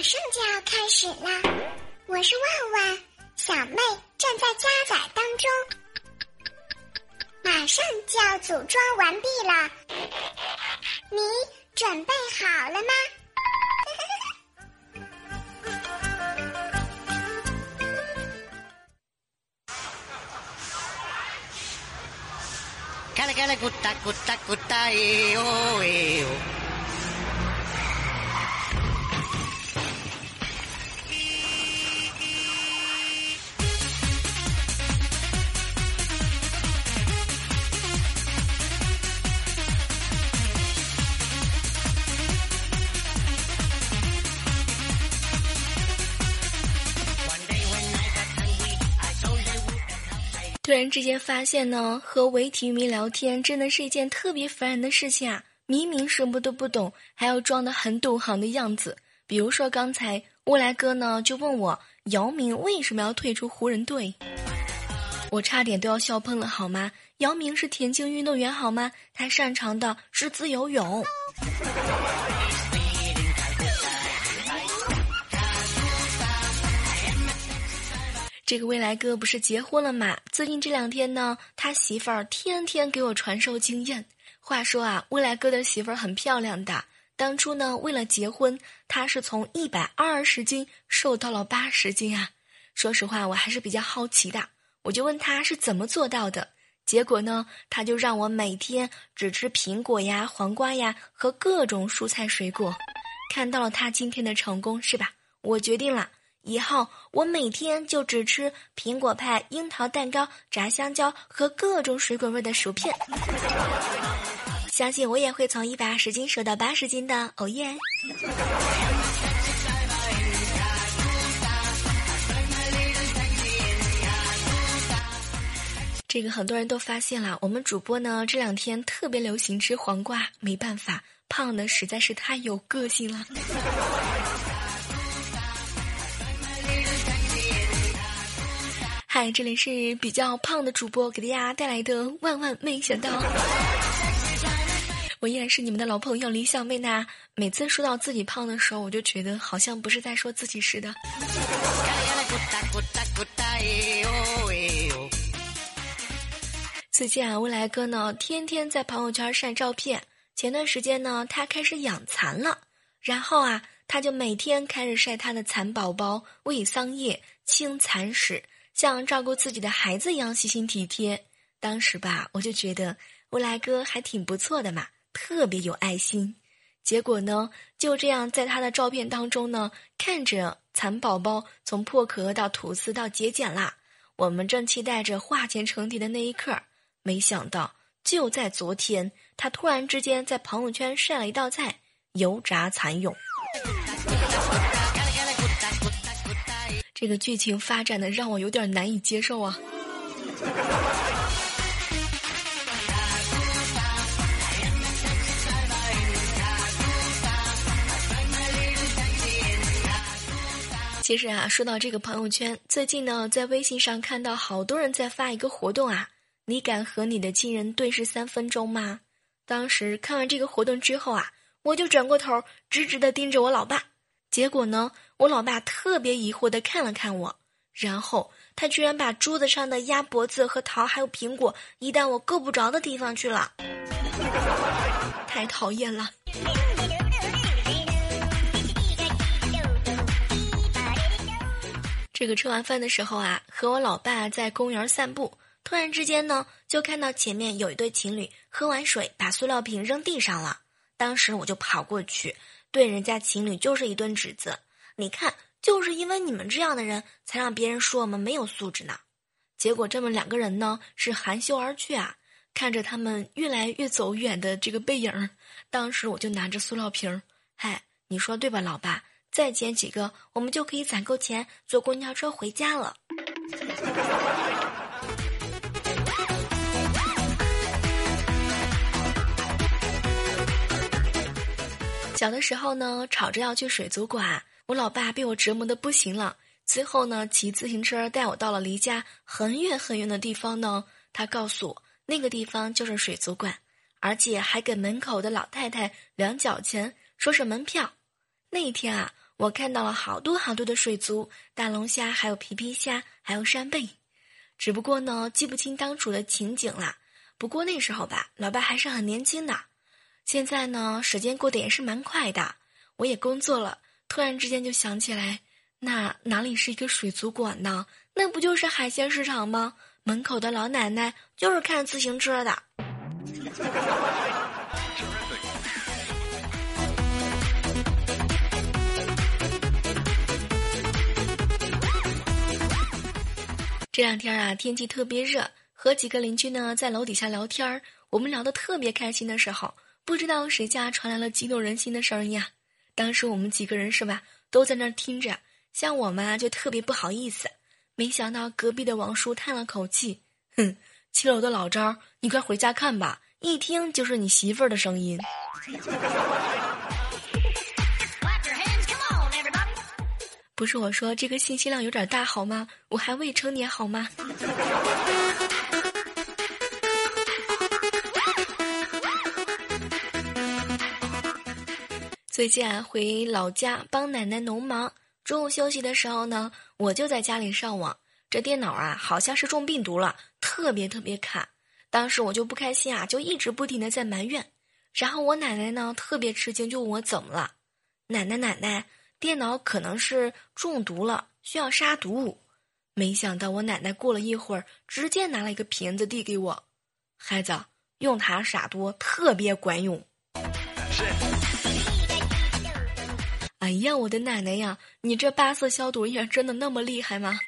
马上就要开始啦！我是万万，小妹正在加载当中，马上就要组装完毕了，你准备好了吗？嘎啦嘎啦咕哒咕哒咕哒哎呦哎呦。突然之间发现呢，和伪体育迷聊天真的是一件特别烦人的事情啊！明明什么都不懂，还要装的很懂行的样子。比如说刚才乌来哥呢就问我姚明为什么要退出湖人队，我差点都要笑喷了好吗？姚明是田径运动员好吗？他擅长的是自由泳。这个未来哥不是结婚了嘛？最近这两天呢，他媳妇儿天天给我传授经验。话说啊，未来哥的媳妇儿很漂亮的。当初呢，为了结婚，他是从一百二十斤瘦到了八十斤啊。说实话，我还是比较好奇的，我就问他是怎么做到的。结果呢，他就让我每天只吃苹果呀、黄瓜呀和各种蔬菜水果。看到了他今天的成功，是吧？我决定了。以后我每天就只吃苹果派、樱桃蛋糕、炸香蕉和各种水果味的薯片。相信我也会从一百二十斤瘦到八十斤的，哦耶！这个很多人都发现了，我们主播呢这两天特别流行吃黄瓜，没办法，胖的实在是太有个性了。嗨，这里是比较胖的主播给大家带来的万万没想到，我依然是你们的老朋友李小妹呢。每次说到自己胖的时候，我就觉得好像不是在说自己似的。最近啊，未来哥呢天天在朋友圈晒照片。前段时间呢，他开始养蚕了，然后啊，他就每天开始晒他的蚕宝宝，喂桑叶，清蚕屎。像照顾自己的孩子一样细心体贴，当时吧，我就觉得未来哥还挺不错的嘛，特别有爱心。结果呢，就这样在他的照片当中呢，看着蚕宝宝从破壳到吐丝到结茧啦，我们正期待着化茧成蝶的那一刻，没想到就在昨天，他突然之间在朋友圈晒了一道菜——油炸蚕蛹。这个剧情发展的让我有点难以接受啊！其实啊，说到这个朋友圈，最近呢，在微信上看到好多人在发一个活动啊，你敢和你的亲人对视三分钟吗？当时看完这个活动之后啊，我就转过头，直直的盯着我老爸。结果呢，我老爸特别疑惑的看了看我，然后他居然把桌子上的鸭脖子和桃还有苹果移到我够不着的地方去了，太讨厌了。这个吃完饭的时候啊，和我老爸在公园散步，突然之间呢，就看到前面有一对情侣喝完水把塑料瓶扔地上了，当时我就跑过去。对人家情侣就是一顿指责，你看，就是因为你们这样的人，才让别人说我们没有素质呢。结果这么两个人呢，是含羞而去啊。看着他们越来越走远的这个背影，当时我就拿着塑料瓶儿，嗨，你说对吧，老爸？再捡几个，我们就可以攒够钱坐公交车回家了。小的时候呢，吵着要去水族馆，我老爸被我折磨的不行了。最后呢，骑自行车带我到了离家很远很远的地方呢。他告诉我，那个地方就是水族馆，而且还给门口的老太太两角钱，说是门票。那一天啊，我看到了好多好多的水族、大龙虾，还有皮皮虾，还有扇贝。只不过呢，记不清当初的情景啦。不过那时候吧，老爸还是很年轻的。现在呢，时间过得也是蛮快的，我也工作了。突然之间就想起来，那哪里是一个水族馆呢？那不就是海鲜市场吗？门口的老奶奶就是看自行车的。这两天啊，天气特别热，和几个邻居呢在楼底下聊天儿。我们聊得特别开心的时候，不知道谁家传来了激动人心的声音啊！当时我们几个人是吧，都在那儿听着。像我嘛，就特别不好意思。没想到隔壁的王叔叹了口气：“哼，七楼的老张，你快回家看吧，一听就是你媳妇儿的声音。”不是我说这个信息量有点大好吗？我还未成年好吗？最近啊，回老家帮奶奶农忙，中午休息的时候呢，我就在家里上网。这电脑啊，好像是中病毒了，特别特别卡。当时我就不开心啊，就一直不停的在埋怨。然后我奶奶呢，特别吃惊，就问我怎么了？奶奶奶奶。电脑可能是中毒了，需要杀毒。没想到我奶奶过了一会儿，直接拿了一个瓶子递给我，孩子用它杀毒特别管用。哎呀，我的奶奶呀，你这八色消毒液真的那么厉害吗？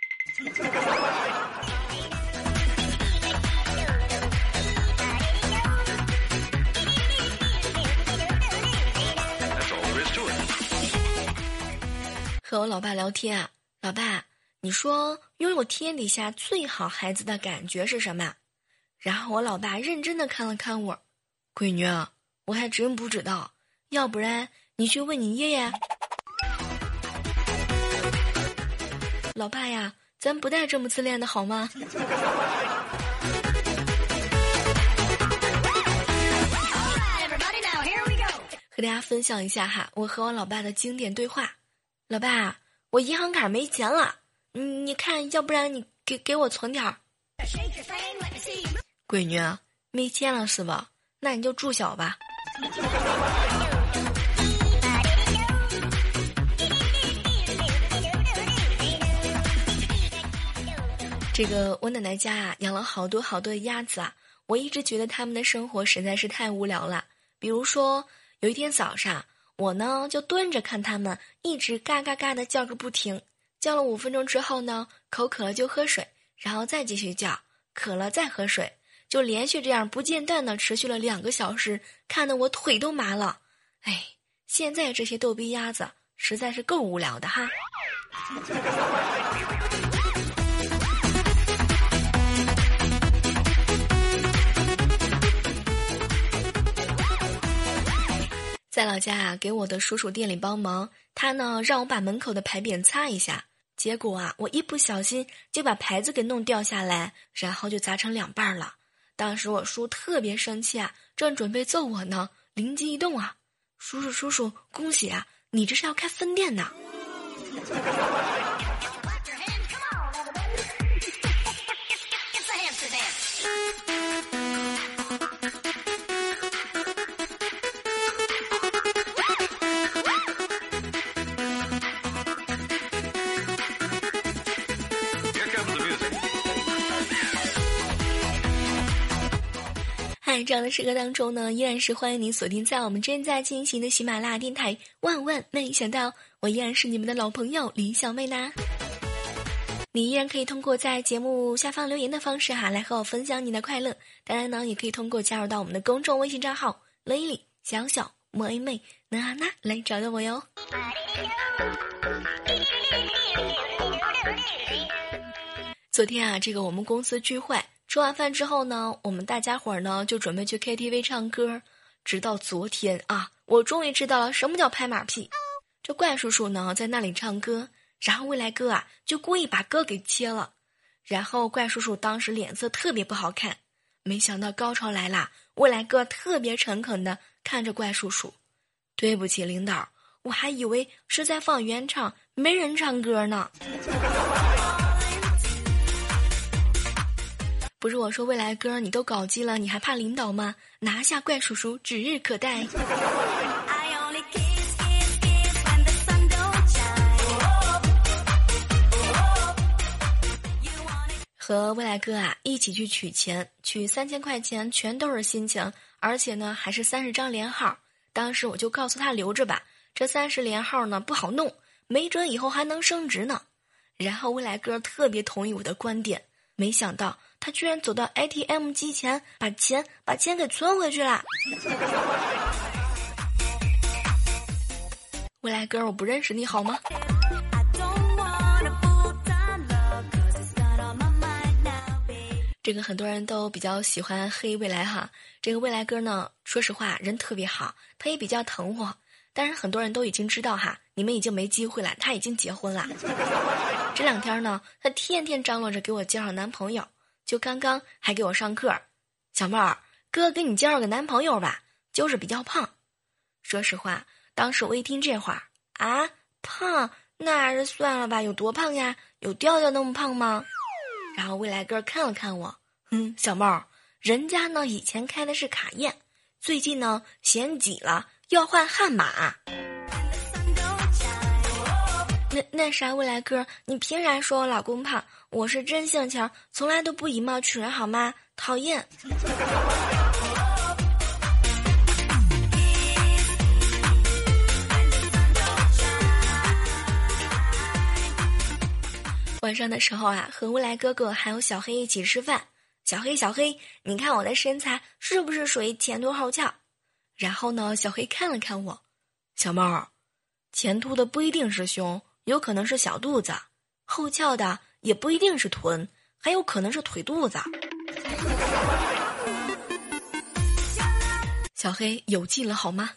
和我老爸聊天，老爸，你说拥有天底下最好孩子的感觉是什么？然后我老爸认真的看了看我，闺女，我还真不知道，要不然你去问你爷爷。老爸呀，咱不带这么自恋的好吗？和大家分享一下哈，我和我老爸的经典对话。老爸，我银行卡没钱了，你看，要不然你给给我存点儿。闺女，没钱了是吧？那你就住小吧。这个我奶奶家啊，养了好多好多的鸭子啊，我一直觉得他们的生活实在是太无聊了。比如说，有一天早上。我呢就蹲着看他们，一直嘎嘎嘎的叫个不停。叫了五分钟之后呢，口渴了就喝水，然后再继续叫，渴了再喝水，就连续这样不间断的持续了两个小时，看得我腿都麻了。哎，现在这些逗逼鸭子实在是够无聊的哈。在老家啊，给我的叔叔店里帮忙，他呢让我把门口的牌匾擦一下，结果啊，我一不小心就把牌子给弄掉下来，然后就砸成两半了。当时我叔特别生气啊，正准备揍我呢，灵机一动啊，叔叔叔叔，恭喜啊，你这是要开分店呢。这样的时刻当中呢，依然是欢迎您锁定在我们正在进行的喜马拉雅电台。万万没想到，我依然是你们的老朋友李小妹呢。你依然可以通过在节目下方留言的方式哈，来和我分享你的快乐。当然呢，也可以通过加入到我们的公众微信账号 “lily 小小莫 A 妹娜娜”来找到我哟。昨天啊，这个我们公司聚会。吃完饭之后呢，我们大家伙儿呢就准备去 KTV 唱歌。直到昨天啊，我终于知道了什么叫拍马屁。这怪叔叔呢在那里唱歌，然后未来哥啊就故意把歌给切了。然后怪叔叔当时脸色特别不好看。没想到高潮来啦，未来哥特别诚恳的看着怪叔叔：“对不起，领导，我还以为是在放原唱，没人唱歌呢。不是我说未来哥，你都搞基了，你还怕领导吗？拿下怪叔叔指日可待。和未来哥啊一起去取钱，取三千块钱全都是心情，而且呢还是三十张连号。当时我就告诉他留着吧，这三十连号呢不好弄，没准以后还能升值呢。然后未来哥特别同意我的观点，没想到他居然走到 ATM 机前，把钱把钱给存回去了。未来哥，我不认识你好吗？这个很多人都比较喜欢黑未来哈，这个未来哥呢，说实话人特别好，他也比较疼我。但是很多人都已经知道哈，你们已经没机会了，他已经结婚了。这两天呢，他天天张罗着给我介绍男朋友，就刚刚还给我上课。小妹儿，哥给你介绍个男朋友吧，就是比较胖。说实话，当时我一听这话啊，胖，那还是算了吧。有多胖呀？有调调那么胖吗？然后未来哥看了看我，嗯，小猫，人家呢以前开的是卡宴，最近呢嫌挤了，要换悍马。那那啥，未来哥，你凭啥说我老公胖？我是真性情，从来都不以貌取人，好吗？讨厌。晚上的时候啊，和未来哥哥还有小黑一起吃饭。小黑，小黑，你看我的身材是不是属于前凸后翘？然后呢，小黑看了看我，小猫，前凸的不一定是胸，有可能是小肚子；后翘的也不一定是臀，还有可能是腿肚子。小黑有劲了好吗？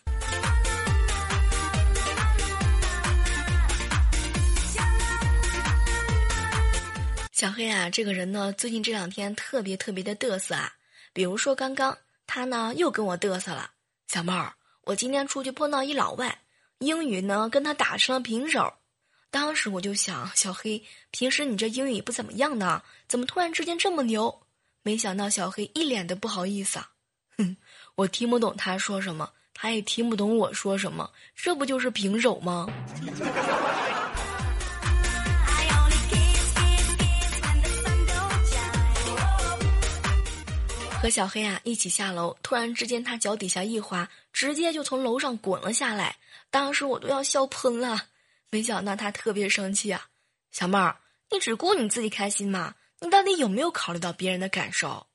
小黑啊，这个人呢，最近这两天特别特别的嘚瑟啊。比如说刚刚他呢又跟我嘚瑟了。小妹儿，我今天出去碰到一老外，英语呢跟他打成了平手。当时我就想，小黑，平时你这英语不怎么样呢，怎么突然之间这么牛？没想到小黑一脸的不好意思啊。哼，我听不懂他说什么，他也听不懂我说什么，这不就是平手吗？和小黑啊一起下楼，突然之间他脚底下一滑，直接就从楼上滚了下来。当时我都要笑喷了，没想到他特别生气啊！小妹儿，你只顾你自己开心吗？你到底有没有考虑到别人的感受？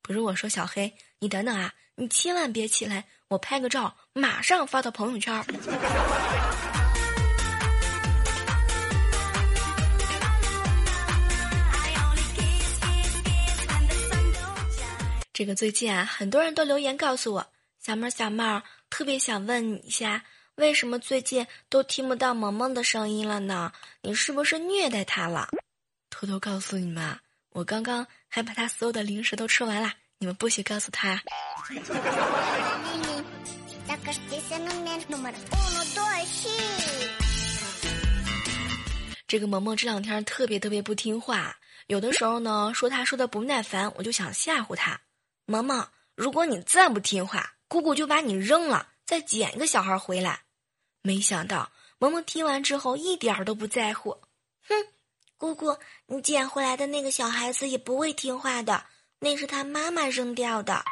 不是我说，小黑，你等等啊，你千万别起来，我拍个照，马上发到朋友圈。这个最近啊，很多人都留言告诉我，小妹儿小妹儿，特别想问你一下，为什么最近都听不到萌萌的声音了呢？你是不是虐待他了？偷偷告诉你们，我刚刚还把他所有的零食都吃完了，你们不许告诉他。这个萌萌这两天特别特别不听话，有的时候呢说他说的不耐烦，我就想吓唬他。萌萌，如果你再不听话，姑姑就把你扔了，再捡一个小孩回来。没想到萌萌听完之后一点都不在乎，哼，姑姑，你捡回来的那个小孩子也不会听话的，那是他妈妈扔掉的。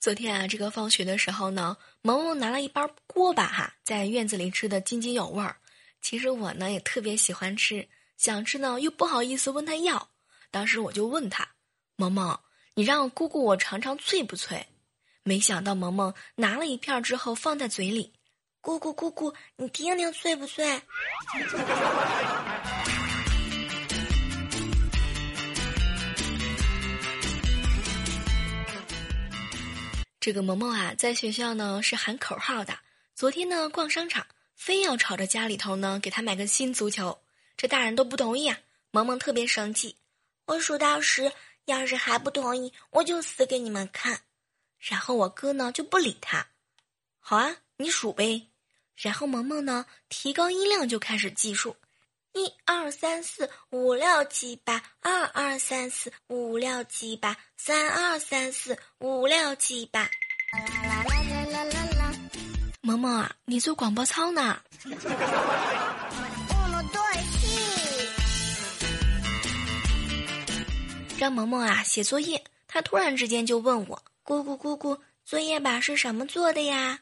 昨天啊，这个放学的时候呢，萌萌拿了一包锅巴哈，在院子里吃的津津有味儿。其实我呢也特别喜欢吃，想吃呢又不好意思问他要。当时我就问他：“萌萌，你让姑姑我尝尝脆不脆？”没想到萌萌拿了一片之后放在嘴里，“姑姑姑姑，你听听脆不脆？” 这个萌萌啊，在学校呢是喊口号的。昨天呢逛商场，非要吵着家里头呢给他买个新足球。这大人都不同意啊，萌萌特别生气，我数到十，要是还不同意，我就死给你们看。然后我哥呢就不理他，好啊，你数呗。然后萌萌呢提高音量就开始计数，一二三四五六七八，二二三四五六七八，三二三四五六七八。萌萌啊，你做广播操呢？让萌萌啊写作业，他突然之间就问我：“姑姑姑姑，作业本是什么做的呀？”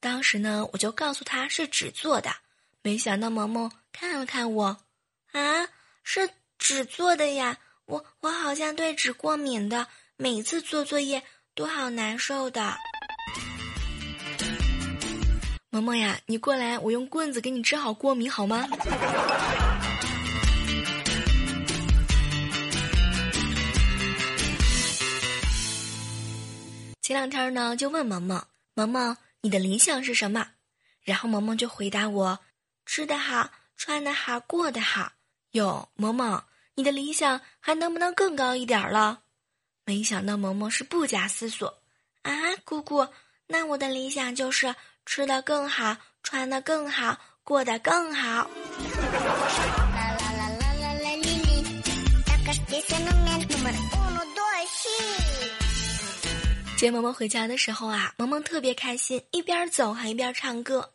当时呢，我就告诉他是纸做的。没想到萌萌看了看我，啊，是纸做的呀！我我好像对纸过敏的，每次做作业都好难受的。萌萌呀，你过来，我用棍子给你治好过敏好吗？前两天呢，就问萌萌，萌萌，你的理想是什么？然后萌萌就回答我：吃得好，穿得好，过得好。哟，萌萌，你的理想还能不能更高一点了？没想到萌萌是不假思索啊，姑姑，那我的理想就是吃得更好，穿得更好，过得更好。接萌萌回家的时候啊，萌萌特别开心，一边走还一边唱歌。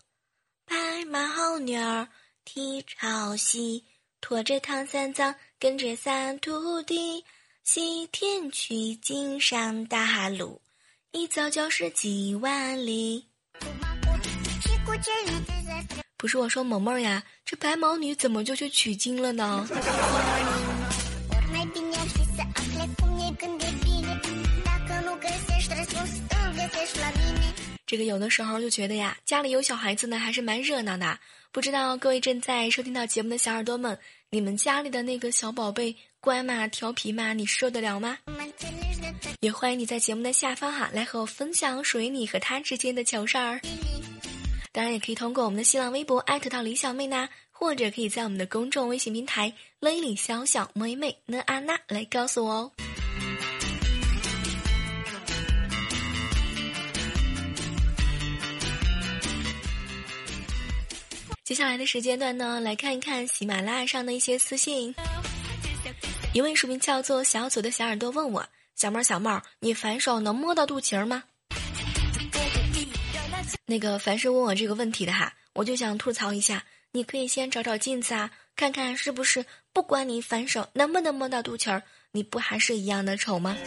白马好女儿蹄朝西，驮着唐三藏跟着三徒弟，西天取经上大路，一走就是几万里。不是我说萌萌呀，这白毛女怎么就去取经了呢？这个有的时候就觉得呀，家里有小孩子呢，还是蛮热闹的。不知道各位正在收听到节目的小耳朵们，你们家里的那个小宝贝乖吗？调皮吗？你受得了吗？也欢迎你在节目的下方哈，来和我分享属于你和他之间的糗事儿。当然，也可以通过我们的新浪微博艾特到李小妹呢，或者可以在我们的公众微信平台“雷里小小妹妹呢安娜”来告诉我哦。接下来的时间段呢，来看一看喜马拉雅上的一些私信。一位署名叫做小左的小耳朵问我：“小妹儿，小妹儿，你反手能摸到肚脐儿吗？”那个凡是问我这个问题的哈，我就想吐槽一下，你可以先找找镜子啊，看看是不是不管你反手能不能摸到肚脐儿，你不还是一样的丑吗？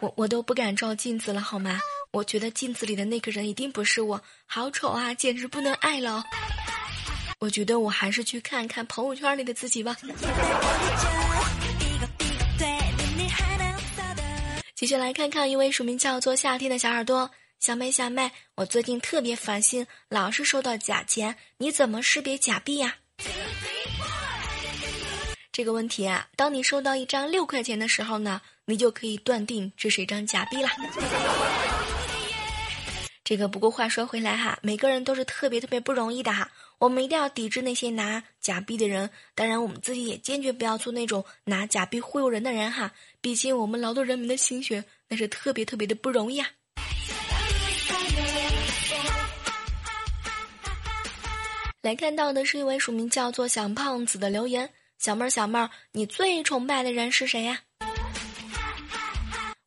我我都不敢照镜子了，好吗？我觉得镜子里的那个人一定不是我，好丑啊，简直不能爱了。我觉得我还是去看看朋友圈里的自己吧。继续来看看一位署名叫做夏天的小耳朵，小妹小妹，我最近特别烦心，老是收到假钱，你怎么识别假币呀？这个问题啊，当你收到一张六块钱的时候呢，你就可以断定这是一张假币啦。这个不过话说回来哈，每个人都是特别特别不容易的哈，我们一定要抵制那些拿假币的人。当然，我们自己也坚决不要做那种拿假币忽悠人的人哈。毕竟我们劳动人民的心血那是特别特别的不容易啊。来看到的是一位署名叫做小胖子的留言：小妹儿小妹儿，你最崇拜的人是谁呀？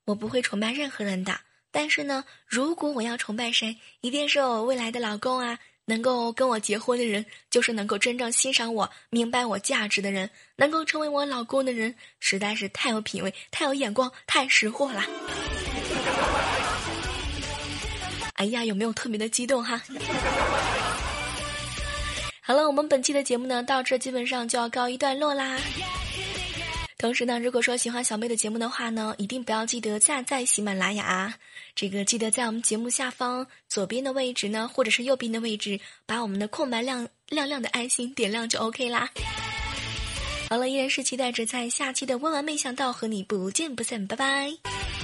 我不会崇拜任何人的。但是呢，如果我要崇拜谁，一定是我未来的老公啊！能够跟我结婚的人，就是能够真正欣赏我、明白我价值的人。能够成为我老公的人，实在是太有品位、太有眼光、太识货了。哎呀，有没有特别的激动哈？好了，我们本期的节目呢，到这基本上就要告一段落啦。同时呢，如果说喜欢小妹的节目的话呢，一定不要记得下载喜马拉雅。这个记得在我们节目下方左边的位置呢，或者是右边的位置，把我们的空白亮亮亮的爱心点亮就 OK 啦。好了，依然是期待着在下期的温婉没想到和你不见不散，拜拜。